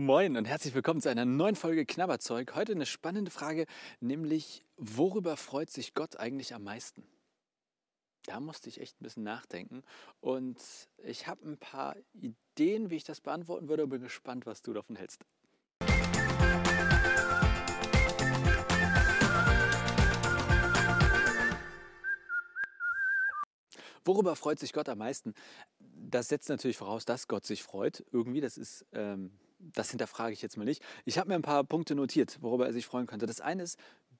Moin und herzlich willkommen zu einer neuen Folge Knabberzeug. Heute eine spannende Frage, nämlich worüber freut sich Gott eigentlich am meisten? Da musste ich echt ein bisschen nachdenken und ich habe ein paar Ideen, wie ich das beantworten würde und bin gespannt, was du davon hältst. Worüber freut sich Gott am meisten? Das setzt natürlich voraus, dass Gott sich freut. Irgendwie, das ist, ähm, das hinterfrage ich jetzt mal nicht. Ich habe mir ein paar Punkte notiert, worüber er sich freuen könnte. Das eine ist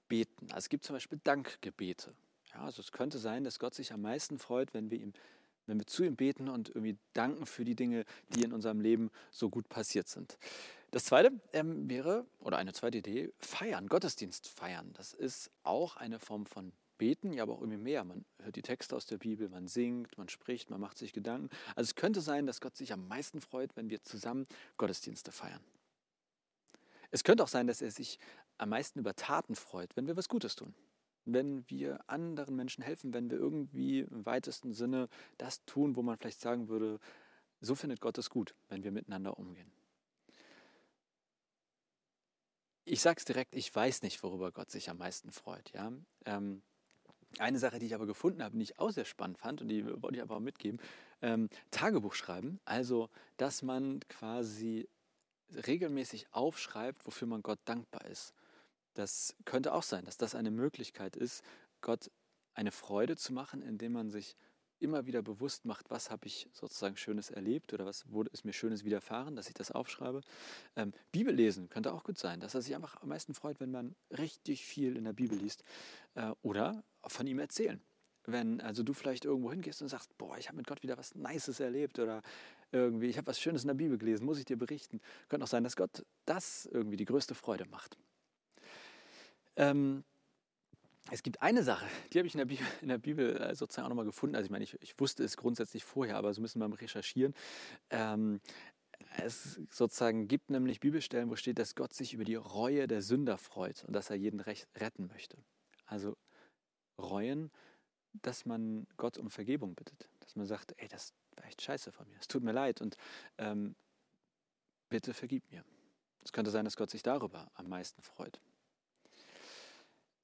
Beten. Also es gibt zum Beispiel Dankgebete. Ja, also es könnte sein, dass Gott sich am meisten freut, wenn wir ihm wenn wir zu ihm beten und irgendwie danken für die Dinge, die in unserem Leben so gut passiert sind. Das zweite ähm, wäre, oder eine zweite Idee, feiern, Gottesdienst feiern. Das ist auch eine Form von beten, ja, aber auch irgendwie mehr. Man hört die Texte aus der Bibel, man singt, man spricht, man macht sich Gedanken. Also es könnte sein, dass Gott sich am meisten freut, wenn wir zusammen Gottesdienste feiern. Es könnte auch sein, dass er sich am meisten über Taten freut, wenn wir was Gutes tun. Wenn wir anderen Menschen helfen, wenn wir irgendwie im weitesten Sinne das tun, wo man vielleicht sagen würde, so findet Gott es gut, wenn wir miteinander umgehen. Ich sage es direkt, ich weiß nicht, worüber Gott sich am meisten freut. Ja? Ähm, eine Sache, die ich aber gefunden habe, die ich auch sehr spannend fand und die wollte ich einfach mitgeben, ähm, Tagebuch schreiben. Also, dass man quasi regelmäßig aufschreibt, wofür man Gott dankbar ist. Das könnte auch sein, dass das eine Möglichkeit ist, Gott eine Freude zu machen, indem man sich immer wieder bewusst macht, was habe ich sozusagen Schönes erlebt oder was wurde, ist mir Schönes widerfahren, dass ich das aufschreibe. Ähm, Bibel lesen könnte auch gut sein, dass er sich einfach am meisten freut, wenn man richtig viel in der Bibel liest. Äh, oder von ihm erzählen. Wenn also du vielleicht irgendwo hingehst und sagst, boah, ich habe mit Gott wieder was Nices erlebt oder irgendwie, ich habe was Schönes in der Bibel gelesen, muss ich dir berichten. Könnte auch sein, dass Gott das irgendwie die größte Freude macht. Ähm, es gibt eine Sache, die habe ich in der Bibel, in der Bibel äh, sozusagen auch nochmal gefunden. Also ich meine, ich, ich, wusste es grundsätzlich vorher, aber so müssen wir beim Recherchieren. Ähm, es sozusagen gibt nämlich Bibelstellen, wo steht, dass Gott sich über die Reue der Sünder freut und dass er jeden retten möchte. Also reuen, dass man Gott um Vergebung bittet. Dass man sagt, ey, das war echt scheiße von mir. Es tut mir leid und ähm, bitte vergib mir. Es könnte sein, dass Gott sich darüber am meisten freut.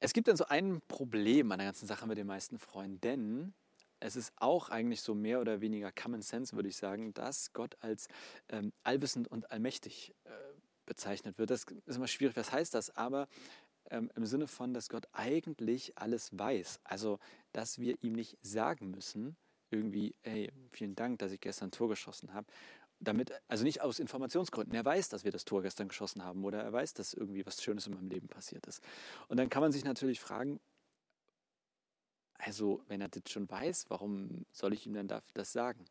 Es gibt dann so ein Problem an der ganzen Sache mit den meisten Freunden, denn es ist auch eigentlich so mehr oder weniger Common Sense, würde ich sagen, dass Gott als ähm, allwissend und allmächtig äh, bezeichnet wird. Das ist immer schwierig, was heißt das? Aber ähm, im Sinne von, dass Gott eigentlich alles weiß. Also, dass wir ihm nicht sagen müssen, irgendwie, hey, vielen Dank, dass ich gestern ein Tor geschossen habe damit, also nicht aus Informationsgründen. Er weiß, dass wir das Tor gestern geschossen haben oder er weiß, dass irgendwie was Schönes in meinem Leben passiert ist. Und dann kann man sich natürlich fragen, also wenn er das schon weiß, warum soll ich ihm denn das sagen?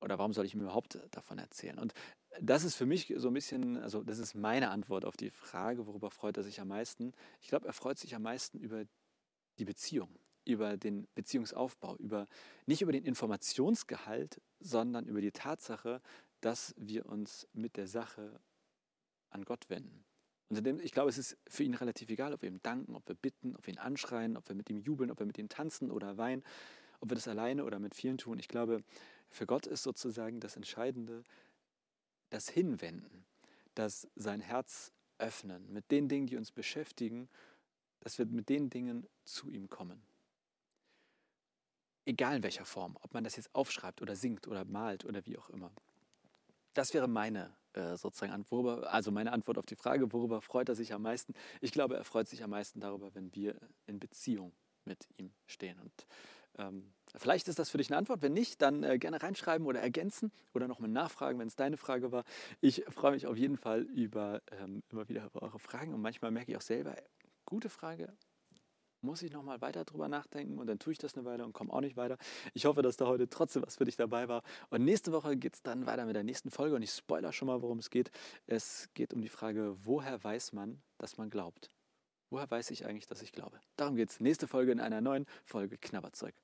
Oder warum soll ich ihm überhaupt davon erzählen? Und das ist für mich so ein bisschen, also das ist meine Antwort auf die Frage, worüber freut er sich am meisten. Ich glaube, er freut sich am meisten über die Beziehung, über den Beziehungsaufbau, über, nicht über den Informationsgehalt, sondern über die Tatsache, dass wir uns mit der Sache an Gott wenden. Und ich glaube, es ist für ihn relativ egal, ob wir ihm danken, ob wir bitten, ob wir ihn anschreien, ob wir mit ihm jubeln, ob wir mit ihm tanzen oder weinen, ob wir das alleine oder mit vielen tun. Ich glaube, für Gott ist sozusagen das Entscheidende das Hinwenden, das sein Herz öffnen mit den Dingen, die uns beschäftigen, dass wir mit den Dingen zu ihm kommen egal in welcher Form, ob man das jetzt aufschreibt oder singt oder malt oder wie auch immer. Das wäre meine äh, sozusagen Antwort, also meine Antwort auf die Frage, worüber freut er sich am meisten? Ich glaube, er freut sich am meisten darüber, wenn wir in Beziehung mit ihm stehen. Und ähm, vielleicht ist das für dich eine Antwort. Wenn nicht, dann äh, gerne reinschreiben oder ergänzen oder nochmal nachfragen, wenn es deine Frage war. Ich freue mich auf jeden Fall über ähm, immer wieder über eure Fragen und manchmal merke ich auch selber, gute Frage, muss ich nochmal weiter drüber nachdenken und dann tue ich das eine Weile und komme auch nicht weiter. Ich hoffe, dass da heute trotzdem was für dich dabei war. Und nächste Woche geht es dann weiter mit der nächsten Folge und ich spoiler schon mal, worum es geht. Es geht um die Frage, woher weiß man, dass man glaubt? Woher weiß ich eigentlich, dass ich glaube? Darum geht es. Nächste Folge in einer neuen Folge Knabberzeug.